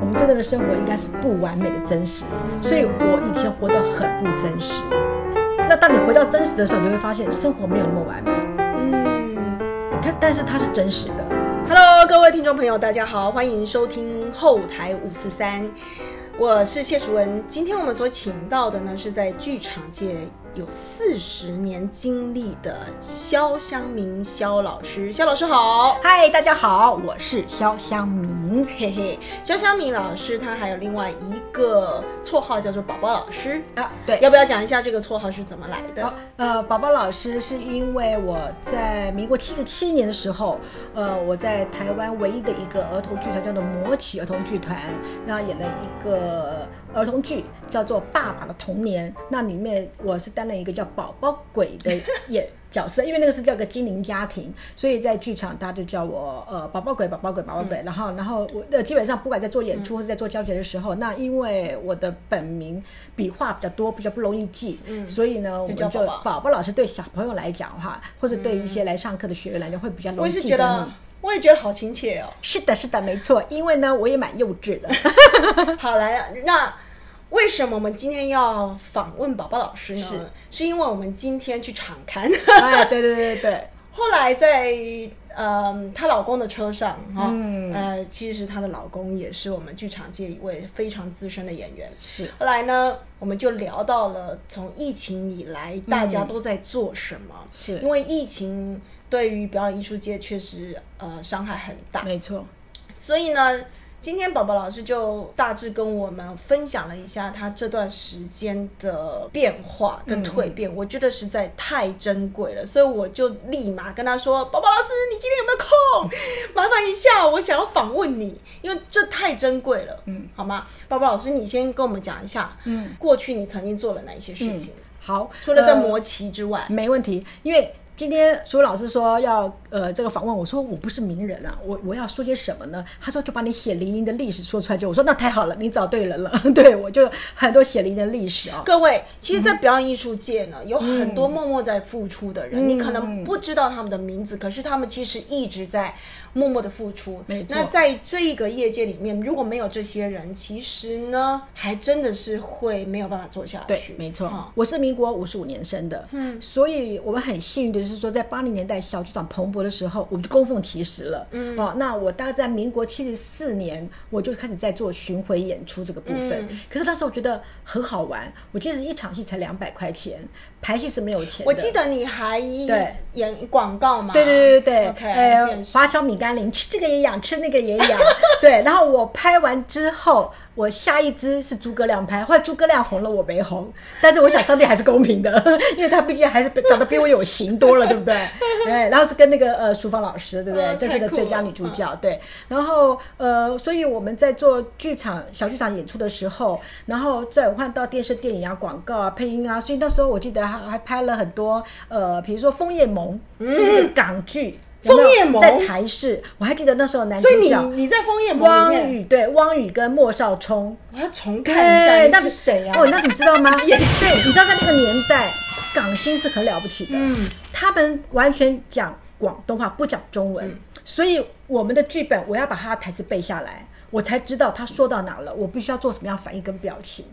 我们真正的生活应该是不完美的真实，所以我以前活得很不真实。那当你回到真实的时候，你会发现生活没有那么完美。嗯它但是它是真实的。，Hello，各位听众朋友，大家好，欢迎收听后台五四三，我是谢淑文。今天我们所请到的呢，是在剧场界有四十年经历的肖湘明肖老师，肖老师好。嗨，大家好，我是肖湘明。嘿嘿，肖湘明老师他还有另外一个绰号叫做宝宝老师，啊，对，要不要讲一下这个绰号是怎么来的？好，呃，宝宝老师是因为我在民国七十七年的时候，呃，我在台湾唯一的一个儿童剧团叫做魔曲儿童剧团，那演了一个儿童剧叫做《爸爸的童年》，那里面我是担任一个叫宝宝鬼的演角色，因为那个是叫个精灵家庭，所以在剧场大家就叫我呃宝宝鬼、宝宝鬼、宝宝鬼，然后然后我呃基本上不管在做演出或是在做教学的时候，那因为我的本名笔画比较多，比较不容易记，所以呢，我们就叫宝宝。老师对小朋友来讲的话，或者对一些来上课的学员来讲，会比较容易记我也觉得好亲切哦。是的，是的，没错，因为呢，我也蛮幼稚的。好来了，那为什么我们今天要访问宝宝老师呢？是是因为我们今天去场刊，哎，对对对对 后来在呃她老公的车上哈，嗯呃，其实她的老公也是我们剧场界一位非常资深的演员。是后来呢，我们就聊到了从疫情以来大家都在做什么，是因为疫情对于表演艺术界确实呃伤害很大，没错，所以呢，今天宝宝老师就大致跟我们分享了一下他这段时间的变化跟蜕变，我觉得实在太珍贵了，所以我就立马跟他说：“宝宝老师，你今天有没有空？麻烦一下，我想要访问你，因为这太珍贵了，嗯，好吗？宝宝老师，你先跟我们讲一下，嗯，过去你曾经做了哪一些事情？好，除了在呃磨棋之外，没问题，因为今天苏老师说要呃这个访问，我说我不是名人啊，我我要说些什么呢？他说就把你血淋淋的历史说出来就，我说那太好了，你找对人了，对我就很多血淋淋的历史啊、各位，其实，在表演艺术界呢，有很多默默在付出的人，你可能不知道他们的名字，可是他们其实一直在默默的付出。没错。那在这一个业界里面，如果没有这些人，其实呢，还真的是会没有办法做下对去。，没错，哈。我是民国五十五年生的，嗯，所以我们很幸运的是说，在八零年代小剧场蓬勃的时候，我们就供奉其实了，嗯，哦，那我大概在民国七十四年，我就开始在做巡回演出这个部分，可是那时候我觉得很好玩，我记得一场戏才两百块钱，排戏是没有钱的，我记得你还演广告嘛？对对对对 OK，呃电，视华侨米甘霖，吃这个也养，吃那个也养。对，然后我拍完之后，我下一支是诸葛亮拍，后来诸葛亮红了，我没红。但是我想上帝还是公平的，因为他毕竟还是长得比我有型多了，对不对？对，然后是跟那个呃淑芳老师，对不对？嗯这次的太酷了最佳女主角，对。然后呃，所以我们在做剧场小剧场演出的时候，然后再我看到电视、电影啊、广告啊、配音啊，所以那时候我记得还还拍了很多呃，比如说《枫叶盟》，这是个港剧。枫叶盟在台视，我还记得那时候男主所以你角你在枫叶盟汪面，宇，对汪宇跟莫少聪，我要重看一下，那是谁啊？哦，那你知道吗？对，你知道在那个年代，港星是很了不起的，嗯，他们完全讲广东话，不讲中文，所以我们的剧本我要把他的台词背下来，我才知道他说到哪了，我必须要做什么样反应跟表情。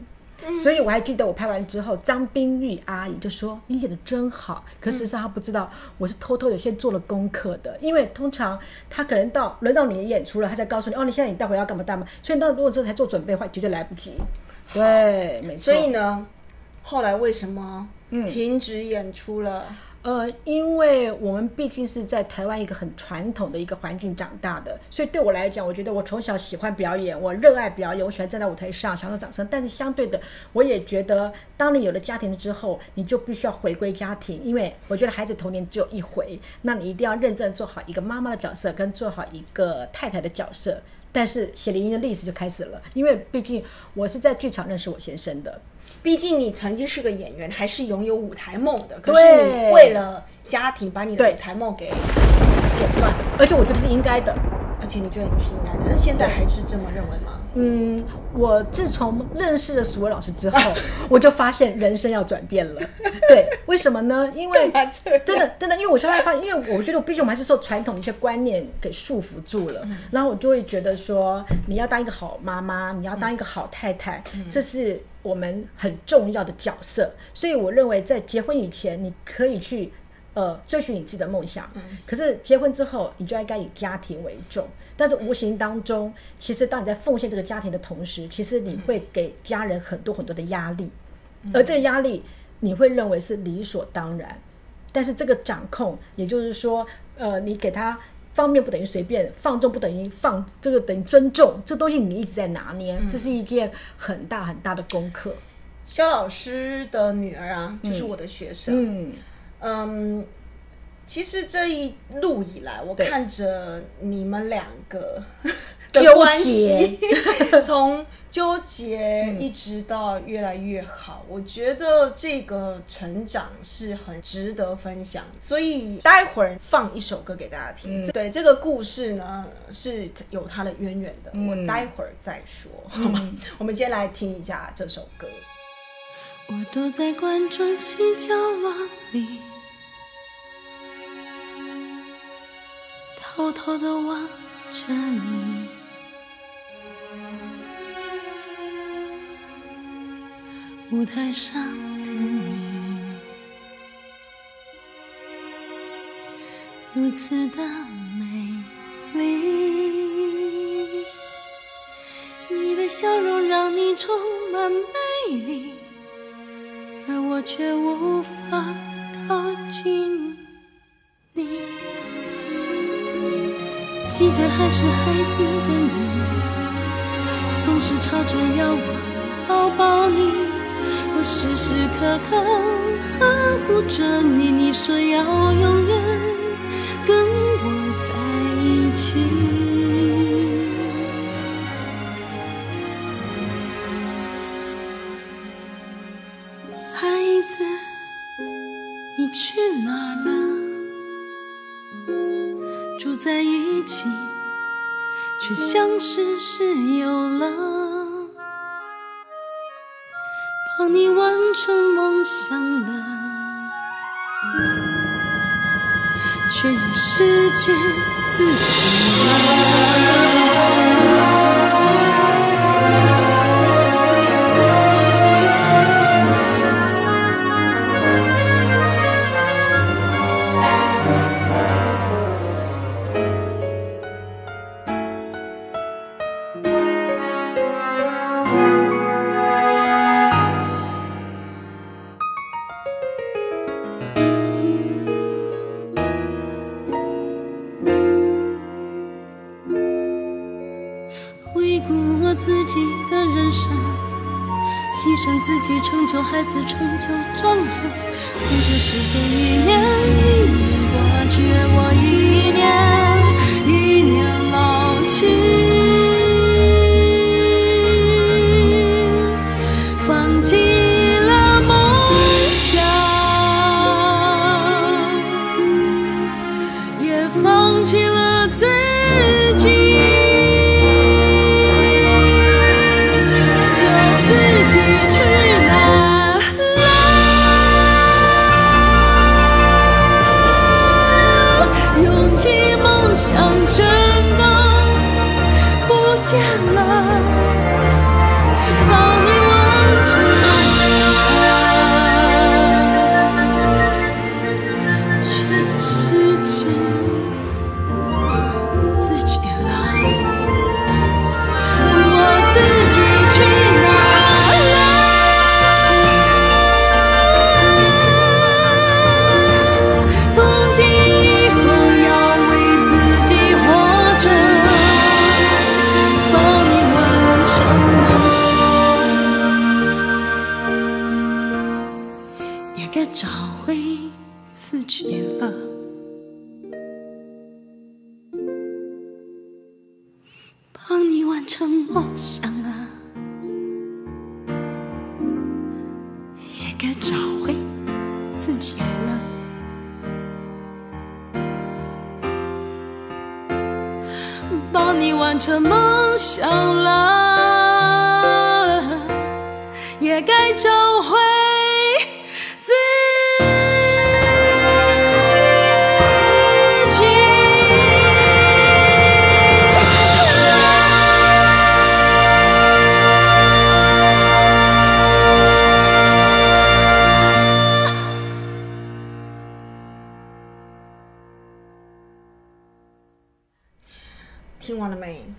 所以我还记得我拍完之后，张冰玉阿姨就说：“你演的真好。”可事实上她不知道，我是偷偷有些做了功课的，因为通常她可能到轮到你的演出了，她才告诉你：“哦，你现在你待会要干嘛干嘛。”所以到如果这才做准备的话，绝对来不及。对，没错。所以呢，后来为什么停止演出了？呃，因为我们毕竟是在台湾一个很传统的一个环境长大的，所以对我来讲，我觉得我从小喜欢表演，我热爱表演，我喜欢站在舞台上享受掌声。但是相对的，我也觉得，当你有了家庭之后，你就必须要回归家庭，因为我觉得孩子童年只有一回，那你一定要认真做好一个妈妈的角色，跟做好一个太太的角色。但是血淋淋的历史就开始了，因为毕竟我是在剧场认识我先生的，毕竟你曾经是个演员，还是拥有舞台梦的。可是你为了家庭，把你的舞台梦给剪断。而且我觉得是应该的。而且你觉得你是应该的。那现在还是这么认为吗？嗯，我自从认识了数位老师之后，我就发现人生要转变了。对，为什么呢？因为真的真的，因为我现在发现，因为我觉得，毕竟我们还是受传统的一些观念给束缚住了，然后我就会觉得说，你要当一个好妈妈，你要当一个好太太，这是我们很重要的角色。所以我认为，在结婚以前，你可以去呃追寻你自己的梦想，可是结婚之后，你就应该以家庭为重。但是无形当中，其实当你在奉献这个家庭的同时，其实你会给家人很多很多的压力，而这个压力你会认为是理所当然。但是这个掌控，也就是说，呃，你给他方便不等于随便，放纵不等于放，这个等于尊重，这东西你一直在拿捏，这是一件很大很大的功课。肖老师的女儿啊，就是我的学生。嗯，嗯，其实这一路以来，我看着你们两个 纠的关系，从纠结一直到越来越好，我觉得这个成长是很值得分享。所以待会儿放一首歌给大家听。对这个故事呢，是有它的渊源的，我待会儿再说，好吗？我们先来听一下这首歌。我躲在观众席角落里，偷偷的望着你。舞台上的你，如此的美丽，你的笑容让你充满魅力。而我却无法靠近记得还是孩子的你，总是吵着要我抱抱你，我时时刻刻呵护着你。你说要永远却已失去自己。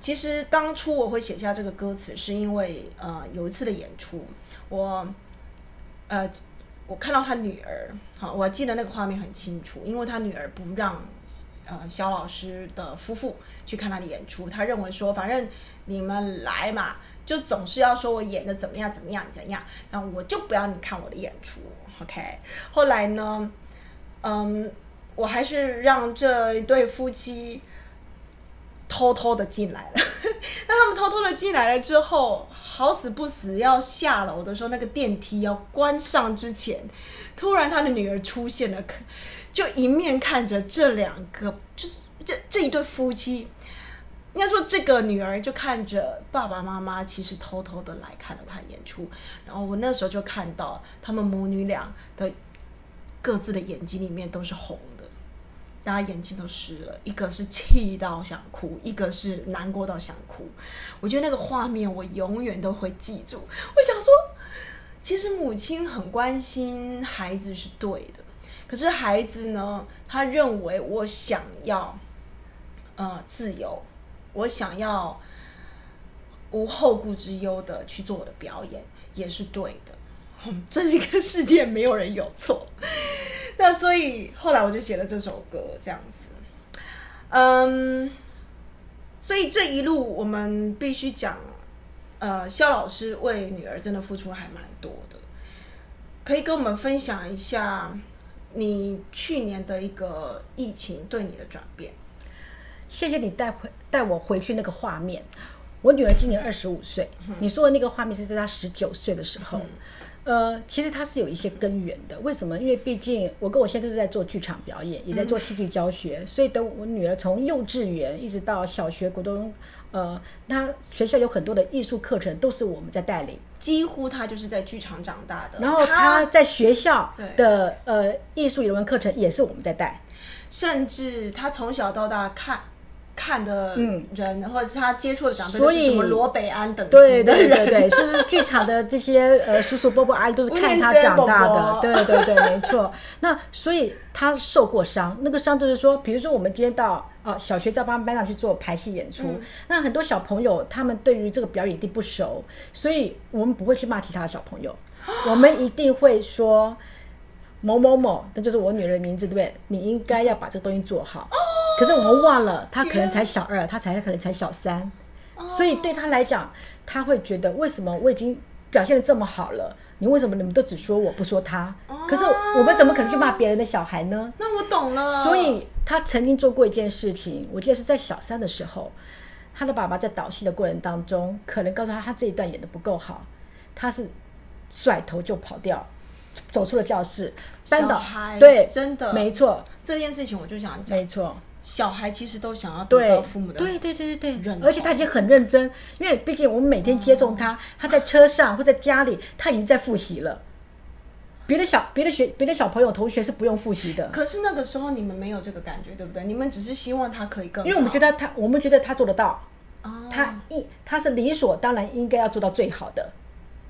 其实当初我会写下这个歌词，是因为呃有一次的演出，我呃我看到他女儿，好，我记得那个画面很清楚，因为他女儿不让呃肖老师的夫妇去看他的演出，他认为说反正你们来嘛，就总是要说我演的怎么样怎么样怎样，然后我就不要你看我的演出，OK。后来呢，嗯，我还是让这一对夫妻。偷偷的进来了，那 他们偷偷的进来了之后，好死不死要下楼的时候，那个电梯要关上之前，突然他的女儿出现了，就一面看着这两个，就是这这一对夫妻，应该说这个女儿就看着爸爸妈妈，其实偷偷的来看了他演出，然后我那时候就看到他们母女俩的各自的眼睛里面都是红的。大家眼睛都湿了，一个是气到想哭，一个是难过到想哭。我觉得那个画面我永远都会记住。我想说，其实母亲很关心孩子是对的，可是孩子呢，他认为我想要呃自由，我想要无后顾之忧的去做我的表演，也是对的。嗯，这个世界没有人有错。那所以后来我就写了这首歌，这样子，嗯，所以这一路我们必须讲，呃，肖老师为女儿真的付出还蛮多的，可以跟我们分享一下你去年的一个疫情对你的转变。谢谢你带回带我回去那个画面。我女儿今年二十五岁，你说的那个画面是在她十九岁的时候。呃，其实它是有一些根源的。为什么？因为毕竟我跟我现在都是在做剧场表演，也在做戏剧教学，所以等我女儿从幼稚园一直到小学、国中，呃，她学校有很多的艺术课程都是我们在带领，几乎她就是在剧场长大的。然后她在学校的呃艺术语文课程也是我们在带，甚至她从小到大看。看的人，或者是他接触的长辈，所以什么罗北安等对对对对，就是剧场的这些呃叔叔伯伯阿姨都是看他长大的，对对对，没错。那所以他受过伤，那个伤就是说，比如说我们今天到啊小学在帮班上去做排戏演出，那很多小朋友他们对于这个表演一定不熟，所以我们不会去骂其他的小朋友，我们一定会说某某某，那就是我女儿的名字，对不对？你应该要把这个东西做好。可是我们忘了，他可能才小二，他才可能才小三，所以对他来讲，他会觉得为什么我已经表现的这么好了，你为什么你们都只说我不说他？可是我们怎么可能去骂别人的小孩呢？那我懂了。所以他曾经做过一件事情，我记得是在小三的时候，他的爸爸在导戏的过程当中，可能告诉他他这一段演的不够好，他是甩头就跑掉，走出了教室。小孩对，真的没错，这件事情我就想讲，没错。小孩其实都想要得到父母的对对对对对，而且他已经很认真，因为毕竟我们每天接送他，他在车上或在家里，他已经在复习了。别的小别的学别的小朋友同学是不用复习的。可是那个时候你们没有这个感觉，对不对？你们只是希望他可以更，因为我们觉得他，我们觉得他做得到，他一他是理所当然应该要做到最好的。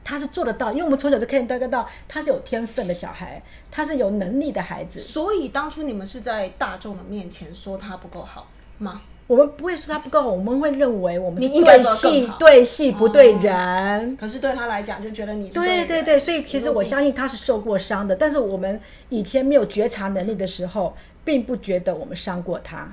他是做得到，因为我们从小就看得到他是有天分的小孩，他是有能力的孩子。所以当初你们是在大众的面前说他不够好吗？我们不会说他不够好，我们会认为我们是对戏对戏不对人。可是对他来讲，就觉得你对对对，所以其实我相信他是受过伤的。但是我们以前没有觉察能力的时候，并不觉得我们伤过他。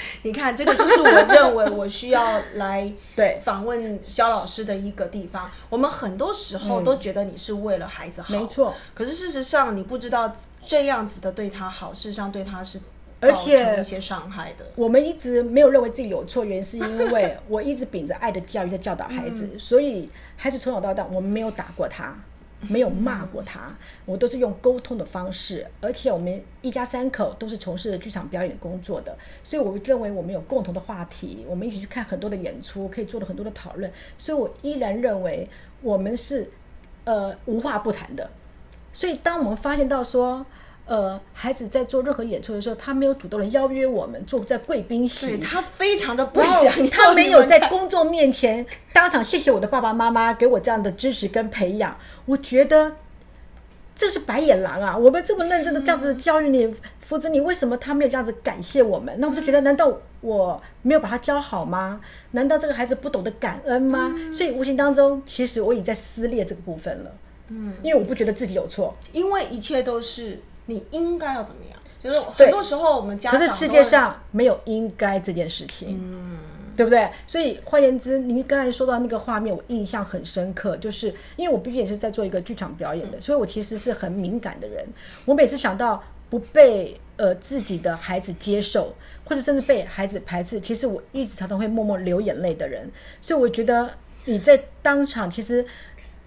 你看，这个就是我认为我需要来 对访问肖老师的一个地方。我们很多时候都觉得你是为了孩子好，没错。可是事实上，你不知道这样子的对他好，事实上对他是而且一些伤害的。我们一直没有认为自己有错，原因是因为我一直秉着爱的教育在教导孩子，所以孩子从小到大，我们没有打过他。没有骂过他，我都是用沟通的方式，而且我们一家三口都是从事剧场表演工作的，所以我认为我们有共同的话题，我们一起去看很多的演出，可以做了很多的讨论，所以我依然认为我们是呃无话不谈的。所以当我们发现到说，呃，孩子在做任何演出的时候，他没有主动的邀约我们坐在贵宾席，他非常的不想他没有在公众面前当场谢谢我的爸爸妈妈给我这样的支持跟培养，我觉得这是白眼狼啊！我们这么认真的这样子教育你、扶持你，为什么他没有这样子感谢我们？那我就觉得，难道我没有把他教好吗？难道这个孩子不懂得感恩吗？所以无形当中，其实我已经在撕裂这个部分了。嗯，因为我不觉得自己有错，因为一切都是你应该要怎么样，就是很多时候我们家可是世界上没有应该这件事情，对不对？所以换言之，您刚才说到那个画面，我印象很深刻，就是因为我毕竟也是在做一个剧场表演的，所以我其实是很敏感的人。我每次想到不被呃自己的孩子接受，或者甚至被孩子排斥，其实我一直常常会默默流眼泪的人。所以我觉得你在当场，其实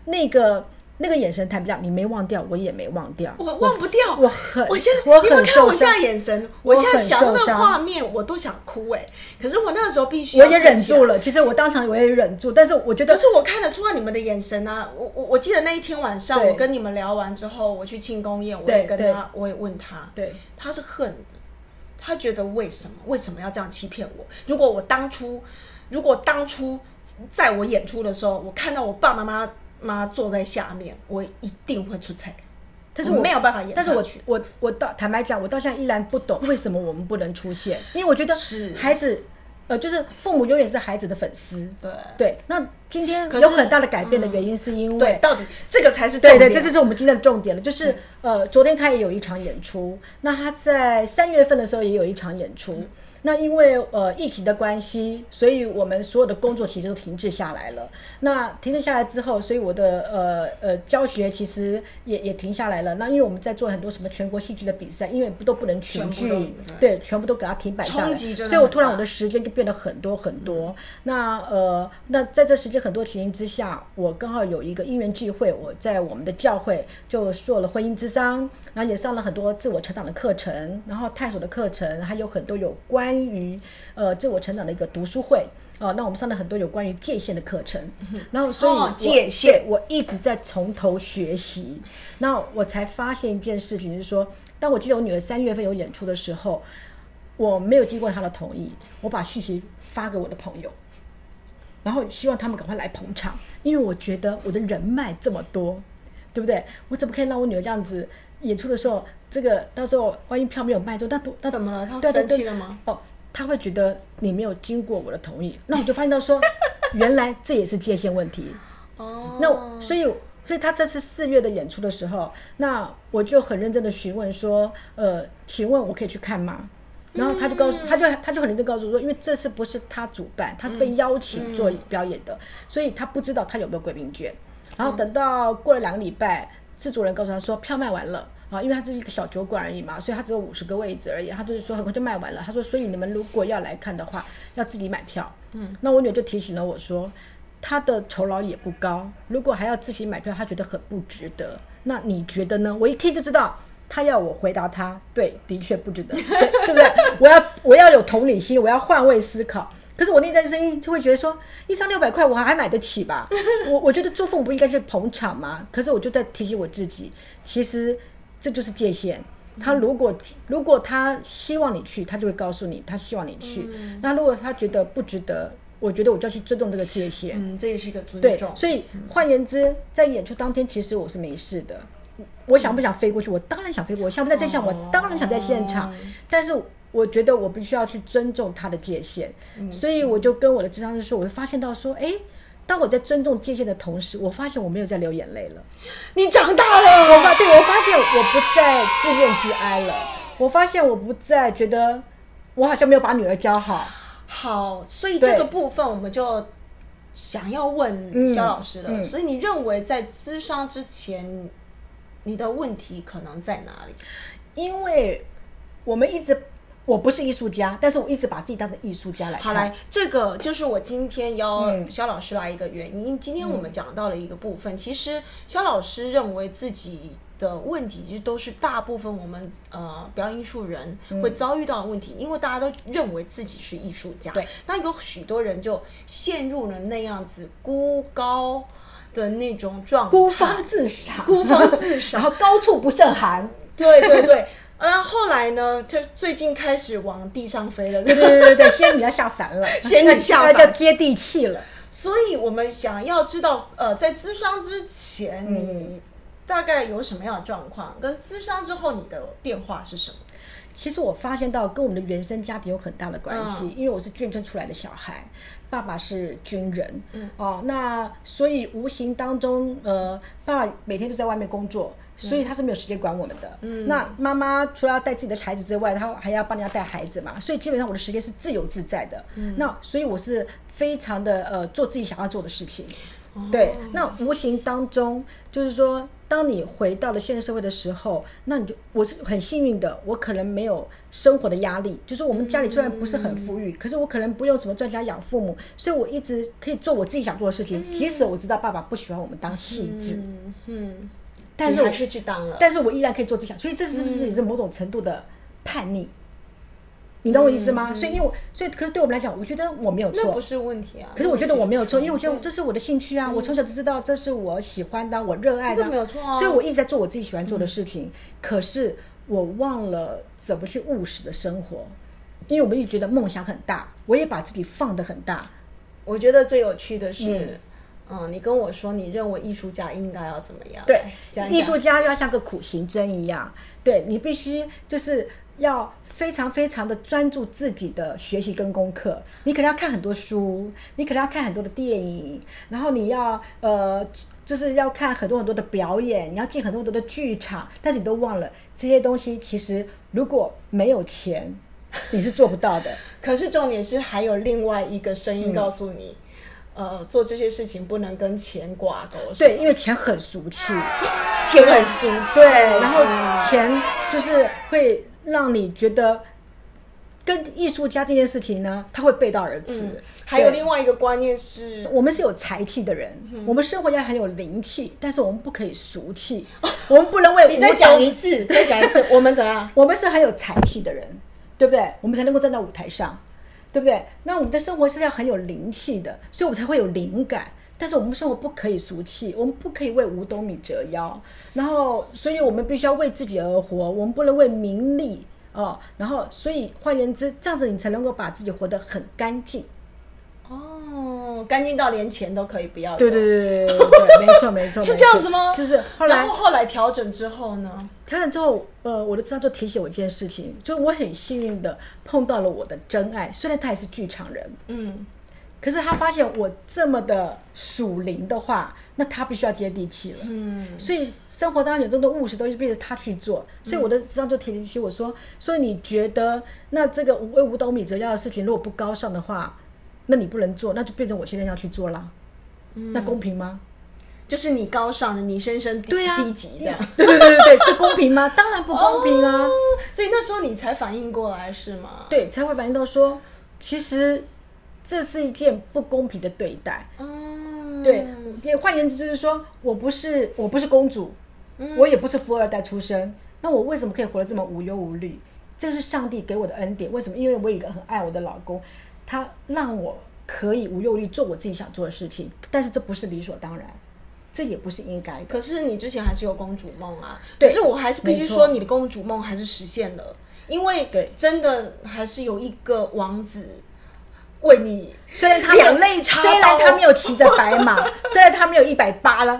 那个。那个眼神谈不掉，你没忘掉，我也没忘掉，我忘不掉，我很，我现在，你有没有很受看我现在，眼神？我我现在想到那个画面，我都想哭哎。可是我那个时候必须，我也忍住。了。其实我当场我也忍住，但是我觉得可是我看得出来你们的眼神啊！我我我记得那一天晚上，我跟你们聊完之后，我去庆功宴，我也跟他，我也问他，对他是恨的，他觉得为什么为什么要这样欺骗我？如果我当初，如果当初在我演出的时候，我看到我爸爸妈妈妈坐在下面，我一定会出彩。但是我我没有办法演但是我我我到坦白讲，我到现在依然不懂为什么我们不能出现，因为我觉得是孩子，呃，就是父母永远是孩子的粉丝。对对，那今天有很大的改变的原因是因为对，到底这个才是。对对，这就是我们今天的重点了。就是呃，昨天他也有一场演出，那他在三月份的时候也有一场演出。那因为呃疫情的关系，所以我们所有的工作其实都停滞下来了。那停滞下来之后，所以我的呃呃教学其实也也停下来了。那因为我们在做很多什么全国戏剧的比赛，因为不都不能群聚全部都，对，全部都给它停摆下来，所以我突然我的时间就变得很多很多。那呃，那在这时间很多情形之下，我刚好有一个因缘聚会，我在我们的教会就做了婚姻之商，然后也上了很多自我成长的课程，然后探索的课程，还有很多有关于呃自我成长的一个读书会。哦，那我们上了很多有关于界限的课程，然后所以哦界限我一直在从头学习，那我才发现一件事情，就是说，当我记得我女儿三月份有演出的时候，我没有经过她的同意，我把讯息发给我的朋友，然后希望他们赶快来捧场，因为我觉得我的人脉这么多，对不对？我怎么可以让我女儿这样子演出的时候，这个到时候万一票没有卖出，那多那怎么了她对对对生气了吗？哦，他会觉得你没有经过我的同意，那我就发现到说，原来这也是界限问题。哦，那所以所以他这次四月的演出的时候，那我就很认真的询问说，呃，请问我可以去看吗？然后他就告诉，他就他就很认真告诉我说，因为这次不是他主办，他是被邀请做表演的，所以他不知道他有没有贵宾券。然后等到过了两个礼拜，制作人告诉他说票卖完了。啊，因为他这是一个小酒馆而已嘛，所以他只有五十个位置而已。他就是说很快就卖完了。他说，所以你们如果要来看的话，要自己买票。嗯，那我女儿就提醒了我说，他的酬劳也不高，如果还要自己买票，他觉得很不值得。那你觉得呢？我一听就知道，他要我回答他，对，的确不值得，对对不对？我要我要有同理心，我要换位思考。可是我内在声音就会觉得说，一张六百块我还买得起吧？我我觉得做父母不应该去捧场吗？可是我就在提醒我自己，其实这就是界限。他如果如果他希望你去，他就会告诉你，他希望你去。那如果他觉得不值得，我觉得我就要去尊重这个界限。嗯，这也是一个尊对重，。所以换言之，在演出当天，其实我是没事的。我想不想飞过去？我当然想飞过去。我想不在这项，我当然想在现场。但是我觉得我必须要去尊重他的界限，所以我就跟我的智商师说，我就发现到说，哎，当我在尊重界限的同时，我发现我没有在流眼泪了。你长大了，我发对我发现我不再自怨自哀了。我发现我不再觉得我好像没有把女儿教好。好，所以这个部分我们就想要问嗯肖老师了。嗯所以你认为在咨商之前，你的问题可能在哪里？因为我们一直我不是艺术家，但是我一直把自己当成艺术家来看。好来，这个就是我今天邀嗯肖老师来一个原因。今天我们讲到了一个部分，其实肖老师认为自己的问题，其实都是大部分我们呃表演艺术人会遭遇到的问题，因为大家都认为自己是艺术家。对，那有许多人就陷入了那样子孤高的那种状态，孤芳自赏，孤芳自赏 然后高处不胜寒。对对对。然后后来呢，就最近开始往地上飞了，对对对对对，仙女要下凡了，仙女 下凡那叫接地气了。所以我们想要知道，呃，在咨商之前，嗯你大概有什么样的状况？跟咨商之后，你的变化是什么？其实我发现到跟我们的原生家庭有很大的关系，嗯因为我是眷村出来的小孩，爸爸是军人，嗯，哦，那所以无形当中，呃，爸爸每天都在外面工作。所以他是没有时间管我们的。嗯，那妈妈除了要带自己的孩子之外，她还要帮人家带孩子嘛。所以基本上我的时间是自由自在的。嗯，那所以我是非常的呃做自己想要做的事情。对，那无形当中就是说，当你回到了现实社会的时候，那你就我是很幸运的，我可能没有生活的压力。就是我们家里虽然不是很富裕，可是我可能不用怎么赚钱养父母，所以我一直可以做我自己想做的事情。即使我知道爸爸不喜欢我们当戏子，嗯嗯，但是我还是去当了。但是我依然可以做自己想，所以这是不是也是某种程度的叛逆？你懂我意思吗？所以因为我，所以可是对我们来讲，我觉得我没有错那不。是问题啊。可是我觉得我没有错，因为我觉得这是我的兴趣啊，我从小就知道这是我喜欢的，我热爱的，这没有错啊所以我一直在做我自己喜欢做的事情。可是我忘了怎么去务实的生活，因为我们一直觉得梦想很大，我也把自己放得很大。我觉得最有趣的是，嗯，你跟我说你认为艺术家应该要怎么样？对艺术家要像个苦行僧一样，对你必须就是要非常非常的专注自己的学习跟功课。你可能要看很多书，你可能要看很多的电影，然后你要呃。就是要看很多很多的表演，你要进很多很多的剧场，但是你都忘了这些东西。其实如果没有钱，你是做不到的。可是重点是还有另外一个声嗯音告诉你，呃，做这些事情不能跟钱挂钩。对，因为钱很俗气。钱很俗气。对，然后钱就是会让你觉得跟艺术家这件事情呢，它会背道而驰。还有另外一个观念是，我们是有才气的人，嗯我们生活要很有灵气，但是我们不可以俗气，我们不能为你再讲一次，再讲一次，我们怎样？我们是很有才气的人，对不对？我们才能够站到舞台上，对不对？那我们的生活是要很有灵气的，所以我们才会有灵感。但是我们生活不可以俗气，我们不可以为五斗米折腰。然后，所以我们必须要为自己而活，我们不能为名利哦。然后，所以换言之，这样子你才能够把自己活得很干净。哦，干净到连钱都可以不要。对对对对对，没错没错，是这样子吗？是是。后来然后后来调整之后呢？调整之后，呃，我的智商就提醒我一件事情，就是我很幸运的碰到了我的真爱，虽然他也是剧场人，嗯，可是他发现我这么的属灵的话，那他必须要接地气了。嗯，所以生活当中有很多的务实东西，逼着他去做。所以我的智商就提醒我说：，所以你觉得那这个为五斗米折腰的事情，如果不高尚的话，那你不能做，那就变成我现在要去做啦。那公平吗？就是你高尚，你深深低低级这样。对对对对对，这公平吗？当然不公平啊！哦所以那时候你才反应过来是吗？对，才会反应到说，其实这是一件不公平的对待。嗯，对，也换言之就是说我不是我不是公主，我也不是富二代出身，那我为什么可以活得这么无忧无虑？这是上帝给我的恩典。为什么？因为我有一个很爱我的老公，他让我可以无忧无虑做我自己想做的事情。但是这不是理所当然，这也不是应该的。可是你之前还是有公主梦啊，对可是我还是必须说，你的公主梦还是实现了，因为对真的还是有一个王子为你虽然他两肋插刀虽然他没有骑着白马，虽然他没有一百八了，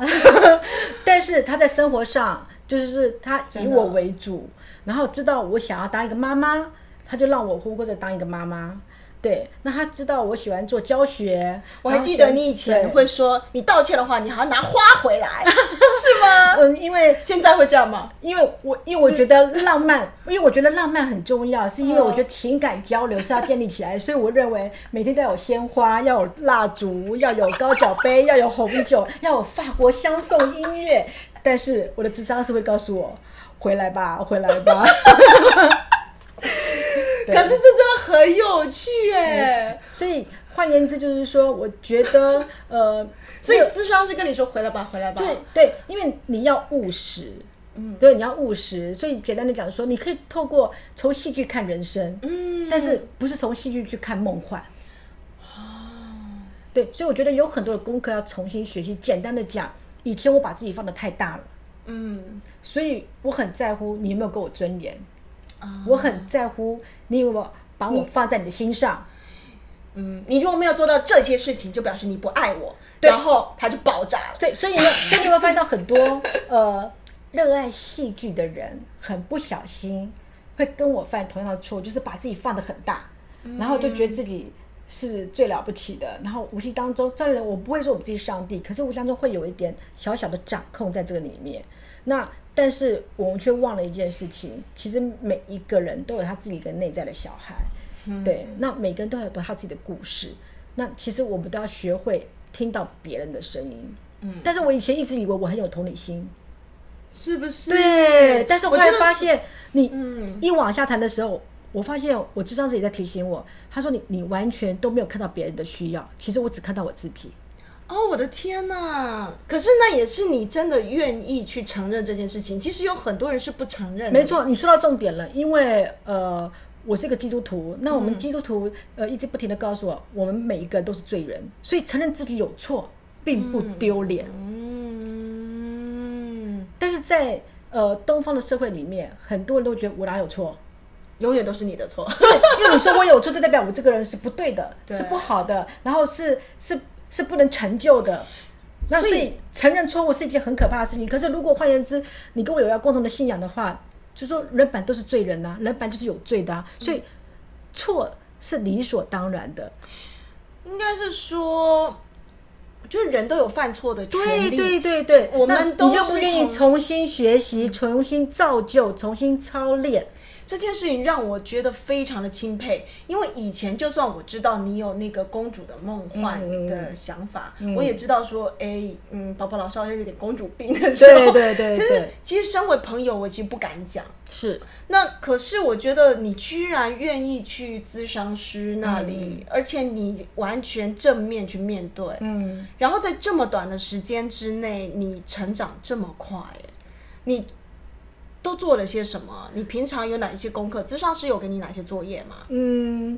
但是他在生活上就是他以我为主，然后知道我想要当一个妈妈，他就让我或者当一个妈妈。对，那他知道我喜欢做教学，我还记得你以前对会说，你道歉的话，你还要拿花回来，是吗？嗯，因为现在会这样吗？因为我因为我觉得浪漫，因为我觉得浪漫很重要，是因为我觉得情感交流是要建立起来，所以我认为每天都要有鲜花，要有蜡烛，要有高脚杯，要有红酒，要有法国相送音乐。但是我的智商是会告诉我，回来吧，回来吧。对。可是这真的很有趣哎。所以换言之就是说，我觉得呃，所以这个咨商师跟你说回来吧，回来吧。对对，因为你要务实，嗯，对，你要务实，所以简单的讲说，你可以透过从戏剧看人生，嗯。但是不是从戏剧去看梦幻。对，所以我觉得有很多的功课要重新学习。简单的讲，以前我把自己放的太大了，嗯，所以我很在乎你有没有给我尊严，啊。我很在乎你有没有把我放在你的心上。嗯，你如果没有做到这些事情，就表示你不爱我，然后他就爆炸了。对，所以呢，所以你有没有发现到很多呃热爱戏剧的人，很不小心会跟我犯同样的错误，就是把自己放得很大，然后就觉得自己是最了不起的，然后无形当中，当然我不会说我们自己是上帝，可是无形当中会有一点小小的掌控在这个里面。那但是我们却忘了一件事情，其实每一个人都有他自己一个内在的小孩，对，那每个人都有他自己的故事。那其实我们都要学会听到别人的声音。嗯，但是我以前一直以为我很有同理心，是不是？对，但是我后来觉得是发现，你嗯一往下谈的时候，我发现我智商师也在提醒我，他说你你完全都没有看到别人的需要，其实我只看到我自己。哦，我的天呐！可是那也是你真的愿意去承认这件事情。其实有很多人是不承认的。没错，你说到重点了，因为呃，我是一个基督徒，那我们基督徒呃一直不停的告诉我，我们每一个人都是罪人，所以承认自己有错并不丢脸。嗯，但是在呃东方的社会里面，很多人都觉得我哪有错，永远都是你的错。因为你说我有错，就代表我这个人是不对的，对是不好的，然后是是是不能成就的。那所所以以承认错误是一件很可怕的事情。可是如果换言之，你跟我有要共同的信仰的话，就说人本都是罪人呐、人本就是有罪的、啊，所以错是理所当然的。应该是说，就是人都有犯错的权利。对对对对，我们那你愿不都愿意重新学习、重新造就、重新操练？这件事情让我觉得非常的钦佩，因为以前就算我知道你有那个公主的梦幻嗯的想法，我也知道说，哎，嗯，宝宝老师好像有点公主病的时候，对对对可是其实身为朋友，我其实不敢讲。是。那可是我觉得你居然愿意去咨商师那里，而且你完全正面去面对，嗯。然后在这么短的时间之内，你成长这么快，哎你都做了些什么？你平常有哪一些功课？咨商师有给你哪些作业吗？嗯，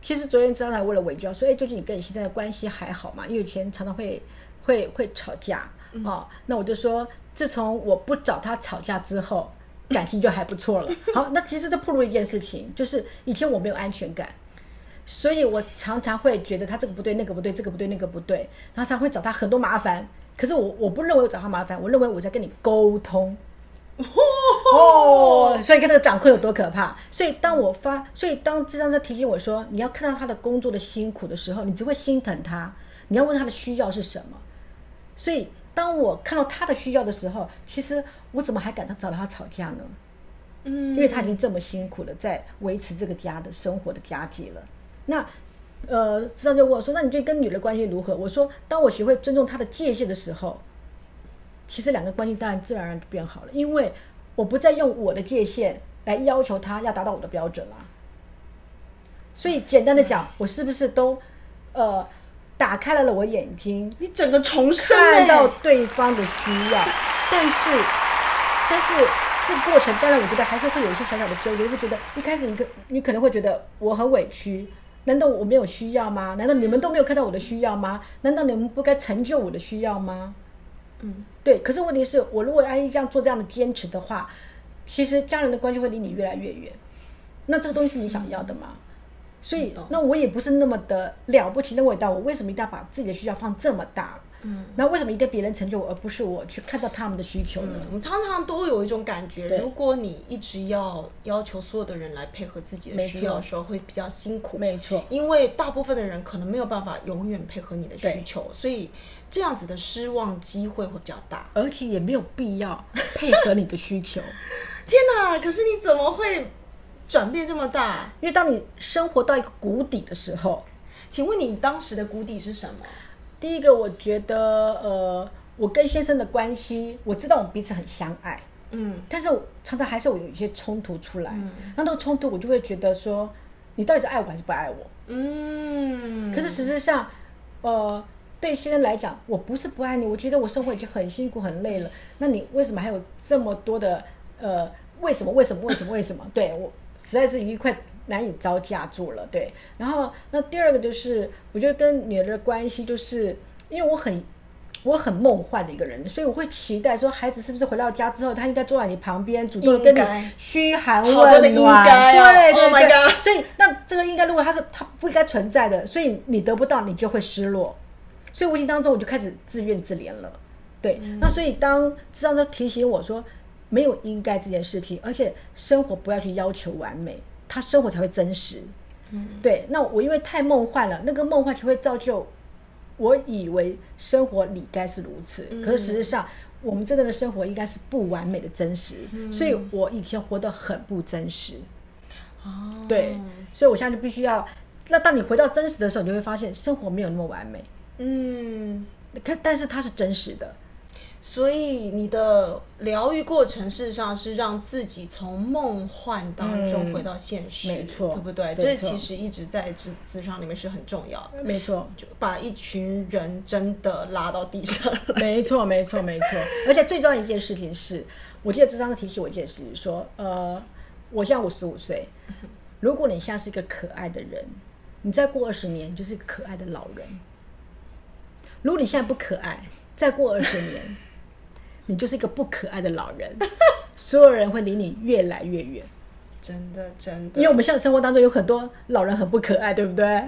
其实昨天张才为了伪装说，哎，最近你跟你现在的关系还好吗？因为以前常常会会会吵架嗯哦。那我就说，自从我不找他吵架之后，感情就还不错了。好，那其实这暴露一件事情，就是以前我没有安全感。所以我常常会觉得他这个不对，那个不对，这个不对，那个不对，然后常会找他很多麻烦。可是我我不认为我找他麻烦，我认为我在跟你沟通。哦，所以你看那个掌控有多可怕。所以当我发，所以当智商在提醒我说，你要看到他的工作的辛苦的时候，你只会心疼他，你要问他的需要是什么。所以当我看到他的需要的时候，其实我怎么还敢找他吵架呢？嗯因为他已经这么辛苦了在维持这个家的生活的家计了。那呃，智商就问我说：“那你就跟女人关系如何？”我说：“当我学会尊重她的界限的时候，其实两个关系当然自然而然就变好了，因为我不再用我的界限来要求他要达到我的标准了。所以简单的讲，我是不是都呃打开了了我眼睛，你整个重生、看到欸，对方的需要，但是，但是这个过程，当然我觉得还是会有一些小小的纠结，会觉得一开始你可你可能会觉得我很委屈，难道我没有需要吗？难道你们都没有看到我的需要吗？难道你们不该成就我的需要吗？嗯，对。可是问题是我如果按这样做这样的坚持的话，其实家人的关系会离你越来越远。那这个东西是你想要的吗？所以，那我也不是那么的了不起，那么伟大。我为什么一定要把自己的需要放这么大？嗯，那为什么一定别人成就我，而不是我去看到他们的需求呢？我们常常都有一种感觉，如果你一直要要求所有的人来配合自己的需要的时候，会比较辛苦。没错，因为大部分的人可能没有办法永远配合你的需求，所以这样子的失望机会会比较大。而且也没有必要配合你的需求，天哪！可是你怎么会转变这么大？因为当你生活到一个谷底的时候，请问你当时的谷底是什么？第一个我觉得，呃，我跟先生的关系，我知道我们彼此很相爱，嗯，但是常常还是有一些冲突出来，那那个冲突我就会觉得说，你到底是爱我还是不爱我？嗯，可是事实上，呃，对先生来讲，我不是不爱你，我觉得我生活已经很辛苦很累了，那你为什么还有这么多的呃为什么为什么为什么为什么？对我实在是已经快难以招架住了。对，然后那第二个就是，我觉得跟女儿的关系，就是因为我很。我很梦幻的一个人，所以我会期待说，孩子是不是回到家之后，他应该坐在你旁边，主动跟你嘘寒问暖。对 对 Oh 对所以那这个应该，如果他是他不应该存在的，所以你得不到，你就会失落。所以无形当中，我就开始自怨自怜了。对，那所以当智商师提醒我说，没有应该这件事情，而且生活不要去要求完美，他生活才会真实。嗯对，那我因为太梦幻了，那个梦幻就会造就我以为生活理该是如此，可是事实上，我们真正的生活应该是不完美的真实，所以我以前活得很不真实。哦，对，所以我现在就必须要。那当你回到真实的时候，你就会发现生活没有那么完美，嗯，可但是它是真实的。所以你的疗愈过程事实上是让自己从梦幻当中嗯回到现实，没错对不对？没这其实一直在智智商里面是很重要的，没错，就把一群人真的拉到地上。没错，没错，没错。而且最重要一件事情是，我记得智商提醒我一件事，说，呃，我现在五十五岁，如果你现在是一个可爱的人，你再过二十年，就是一个可爱的老人。如果你现在不可爱，再过二十年，你就是一个不可爱的老人，所有人会离你越来越远。真的，真的，因为我们现在生活当中有很多老人很不可爱，对不对？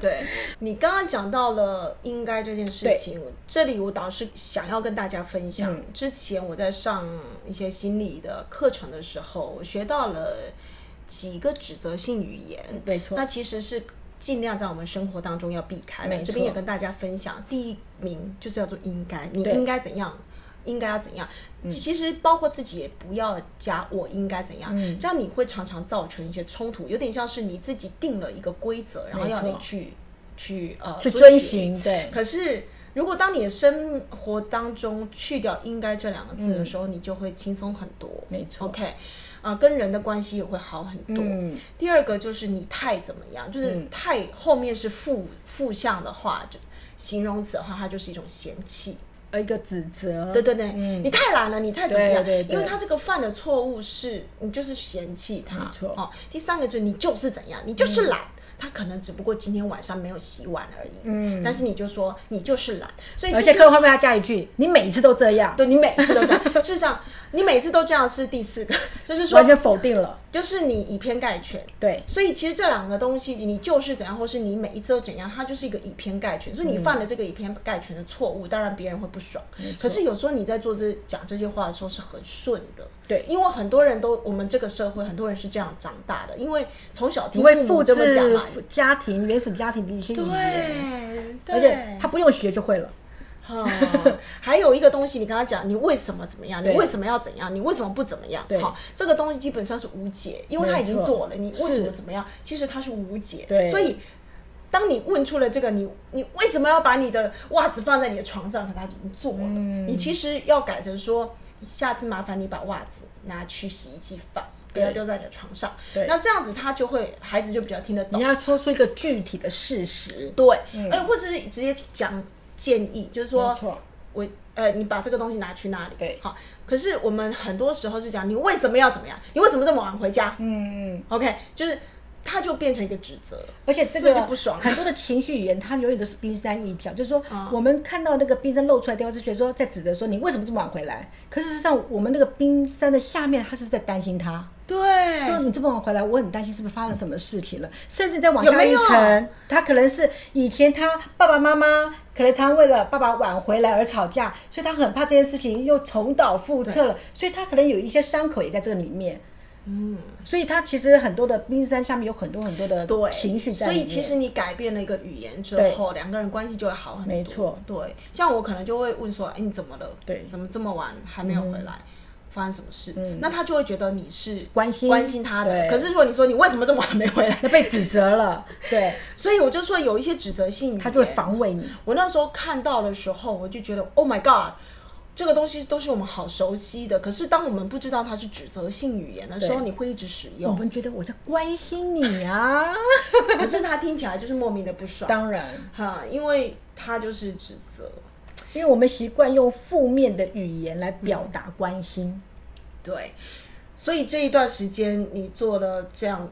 对你刚刚讲到了应该这件事情，这里我倒是想要跟大家分享。嗯之前我在上一些心理的课程的时候，我学到了几个指责性语言，没错那其实是尽量在我们生活当中要避开的。这边也跟大家分享，第一名就叫做应该，你应该怎样。应该要怎样？其实包括自己也不要加我应该怎样，嗯这样你会常常造成一些冲突，有点像是你自己定了一个规则，然后要你去去呃去遵循。对，可是如果当你的生活当中去掉“应该”这两个字的时候，你就会轻松很多。没错 OK，啊、跟人的关系也会好很多。嗯第二个就是你太怎么样，就是嗯太后面是负负向的话，就形容词的话，它就是一种嫌弃。呃一个指责，对对对，嗯你太懒了，你太怎么样？对对对因为他这个犯的错误是你就是嫌弃他，没错哦。第三个就是你就是怎样，你就是懒。他可能只不过今天晚上没有洗碗而已，嗯但是你就说你就是懒，所以而这些且课后面要加一句：“你每次都这样。”对你每次都这样。事实上，你每次都这样是第四个，就是说完全否定了。就是你以偏概全。对，所以其实这两个东西，你就是怎样，或是你每一次都怎样，它就是一个以偏概全。所以你犯了这个以偏概全的错误，当然别人会不爽。可是有时候你在做这讲这些话的时候是很顺的，对因为很多人都我们这个社会很多人是这样长大的，因为从小听父母这么讲嘛，家庭原始家庭的一些语言，对，而且他不用学就会了。啊，还有一个东西，你跟他讲，你为什么怎么样？你为什么要怎样？你为什么不怎么样？好，这个东西基本上是无解，因为他已经做了，你为什么怎么样？其实它是无解。对所以当你问出了这个，你你为什么要把你的袜子放在你的床上？可他已经做了，嗯你其实要改成说，下次麻烦你把袜子拿去洗衣机放。不要丢在你的床上，对那这样子他就会孩子就比较听得懂你。要说出一个具体的事实，对，哎、或者是直接讲建议，就是说，我呃，你把这个东西拿去那里？对好。可是我们很多时候是讲，你为什么要怎么样？你为什么这么晚回家？嗯嗯，，OK，就是它就变成一个指责，而且这个就不爽。很多的情绪语言，它永远都是冰山一角，就是说嗯 我们看到那个冰山露出来的地方，是觉得说在指责说你为什么这么晚回来，可事实上我们那个冰山的下面，他是在担心他。对，说你这么晚回来，我很担心是不是发生什么事情了，甚至再往下一层，他可能是以前他爸爸妈妈可能常为了爸爸晚回来而吵架，所以他很怕这件事情又重蹈覆辙了，所以他可能有一些伤口也在这个里面。嗯，所以他其实很多的冰山下面有很多很多的对情绪在。所以其实你改变了一个语言之后，两个人关系就会好很多。没错对，像我可能就会问说，哎，你怎么了？对怎么这么晚还没有回来？发生什么事？那他就会觉得你是嗯关心关心他的。可是如果你说你为什么这么晚没回来，那被指责了，对，所以我就说有一些指责性，他就会防卫你。我那时候看到的时候，我就觉得 Oh my God，这个东西都是我们好熟悉的。可是当我们不知道它是指责性语言的时候，你会一直使用我，们觉得我在关心你啊，可是他听起来就是莫名的不爽。当然，哈，因为他就是指责。因为我们习惯用负面的语言来表达关心。对，所以这一段时间你做了这样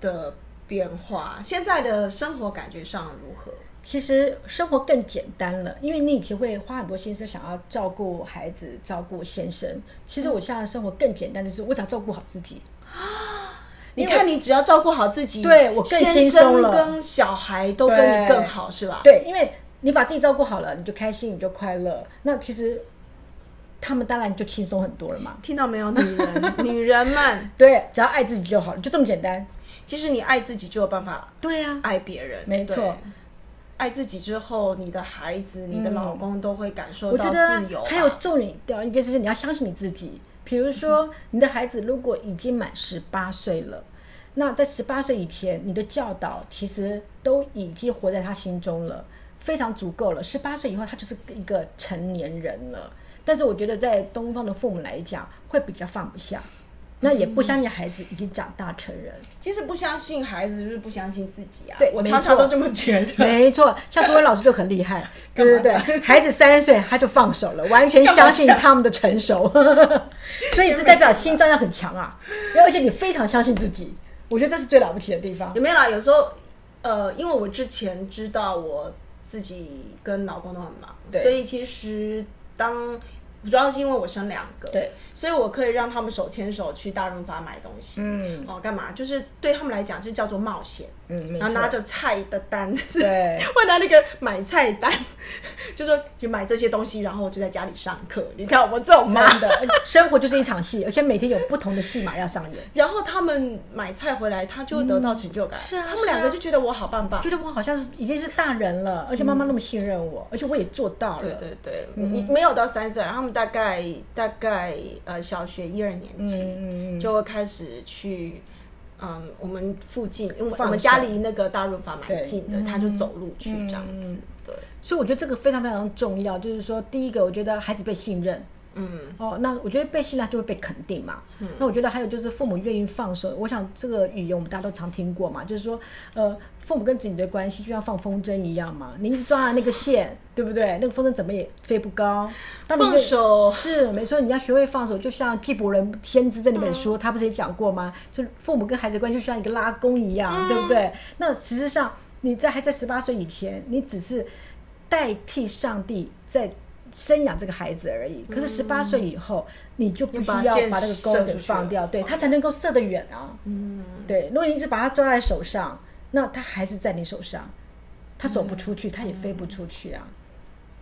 的变化，现在的生活感觉上如何？其实生活更简单了，因为你以前会花很多心思想要照顾孩子、照顾先生。其实我现在的生活更简单，就是我只要照顾好自己。你看，你只要照顾好自己，对我更先轻松生了跟小孩都跟你更好，是吧？对，因为你把自己照顾好了，你就开心，你就快乐。那其实他们当然就轻松很多了嘛。听到没有，女人，女人们，对，只要爱自己就好了，就这么简单。其实你爱自己就有办法对呀、爱别人，对没错。爱自己之后，你的孩子、你的老公都会感受我到自由吧。还有重点一件事是你要相信你自己。比如说，你的孩子如果已经满十八岁了，那在十八岁以前，你的教导其实都已经活在他心中了，非常足够了。十八岁以后，他就是一个成年人了。但是我觉得，在东方的父母来讲，会比较放不下，那也不相信孩子已经长大成人。其实不相信孩子，就是不相信自己啊。对我常常都这么觉得。没错，像苏文老师就很厉害，对不对对，孩子三岁他就放手了，完全相信他们的成熟，所以这代表心脏要很强啊，而且你非常相信自己，我觉得这是最了不起的地方有。没有啦？有时候，呃，因为我之前知道我自己跟老公都很忙，所以其实当主要是因为我生两个，对，所以我可以让他们手牵手去大润发买东西，嗯。哦，干嘛？就是对他们来讲，就叫做冒险，嗯，然后拿错，着菜的单，对，会拿那个买菜单，就说去买这些东西，然后就在家里上课。你看我这种妈的，生活就是一场戏，而且每天有不同的戏码要上演。然后他们买菜回来，他就得到成就感。是啊他们两个就觉得我好棒棒觉。得我好像是已经是大人了，而且妈妈那么信任我，而且我也做到了。对对对，你没有到三岁，然后他们大概大概呃小学一二年级、嗯嗯嗯就会开始去。嗯，我们附近，因为我们家离那个大润发蛮近的，嗯他就走路去这样子。嗯。对，所以我觉得这个非常非常重要，就是说，第一个，我觉得孩子被信任，嗯，哦，那我觉得被信赖就会被肯定嘛。嗯那我觉得还有就是父母愿意放手，我想这个语言我们大家都常听过嘛，就是说，呃，父母跟子女的关系就像放风筝一样嘛，你一直抓着那个线，对不对？那个风筝怎么也飞不高。放手是没错，你要学会放手，就像纪伯伦先知这那本书，他不是也讲过吗？就是父母跟孩子的关系就像一个拉弓一样，对不对？那实际上你在还在十八岁以前，你只是代替上帝在生养这个孩子而已。可是十八岁以后，你就必须要把那个射钩给放掉，对他才能够射得远啊。嗯，对，如果你一直把它抓在手上，那他还是在你手上，他走不出去，他也飞不出去啊。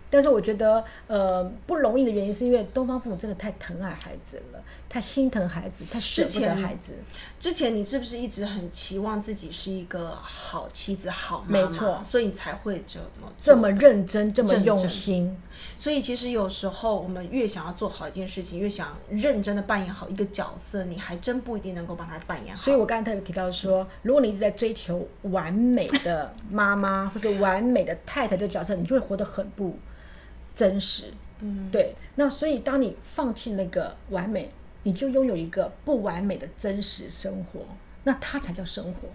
但是我觉得，呃，不容易的原因是因为东方父母真的太疼爱孩子了，太心疼孩子，他舍不得孩子。之前你是不是一直很期望自己是一个好妻子、好妈妈？没错所以你才会这么这么认真，这么用心，所以其实有时候我们越想要做好一件事情，越想认真的扮演好一个角色，你还真不一定能够把它扮演好。所以我刚才特别提到说，如果你一直在追求完美的妈妈或者完美的太太这个角色，你就会活得很不真实。嗯，对。那所以当你放弃那个完美，你就拥有一个不完美的真实生活，那它才叫生活。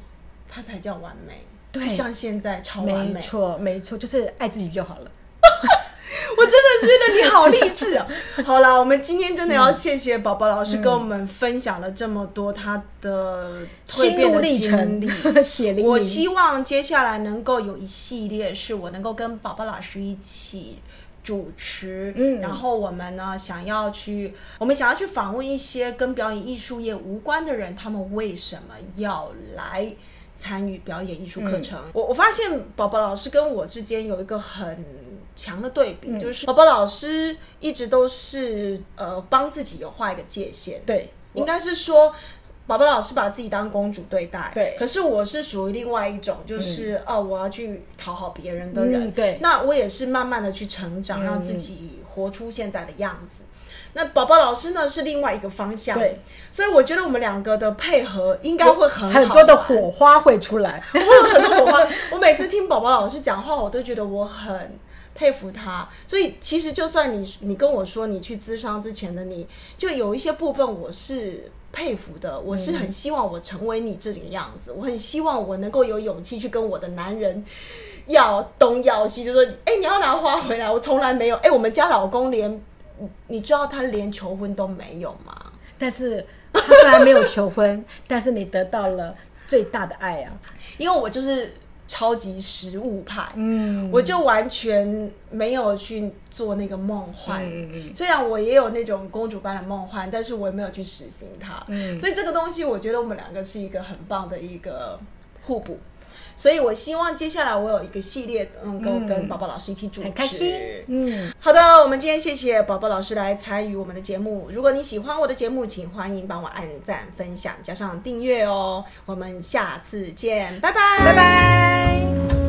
它才叫完美，对像现在超完美。没错，没错，就是爱自己就好了。我真的觉得你好励志哦！好啦，我们今天真的要谢谢宝宝老师跟我们分享了这么多他的蜕变的经历。，血淋淋。我希望接下来能够有一系列是我能够跟宝宝老师一起主持，嗯。然后我们呢想要去，我们想要去访问一些跟表演艺术业无关的人，他们为什么要来参与表演艺术课程？我我发现宝宝老师跟我之间有一个很强的对比，就是宝宝老师一直都是呃帮自己有画一个界限，对，应该是说，宝宝老师把自己当公主对待，对可是我是属于另外一种，就是、哦，我要去讨好别人的人，嗯对那我也是慢慢的去成长，让自己活出现在的样子。那宝宝老师呢是另外一个方向，对，所以我觉得我们两个的配合应该会很好很多的火花会出来。会有很多火花。我每次听宝宝老师讲话，我都觉得我很佩服他。所以其实就算你你跟我说你去咨商之前的你，就有一些部分我是佩服的，我是很希望我成为你这个样子，我很希望我能够有勇气去跟我的男人。要东要西，就说哎，你要拿花回来，我从来没有。哎，我们家老公连，你知道他连求婚都没有吗？但是他虽然没有求婚，但是你得到了最大的爱啊！因为我就是超级实物派，嗯，我就完全没有去做那个梦幻。虽然我也有那种公主般的梦幻，但是我也没有去实行它。嗯，所以这个东西，我觉得我们两个是一个很棒的一个互补。所以，我希望接下来我有一个系列能够跟宝宝老师一起主持，很开心。嗯，好的，我们今天谢谢宝宝老师来参与我们的节目。如果你喜欢我的节目，请欢迎帮我按赞、分享，加上订阅哦。我们下次见，拜拜，拜拜。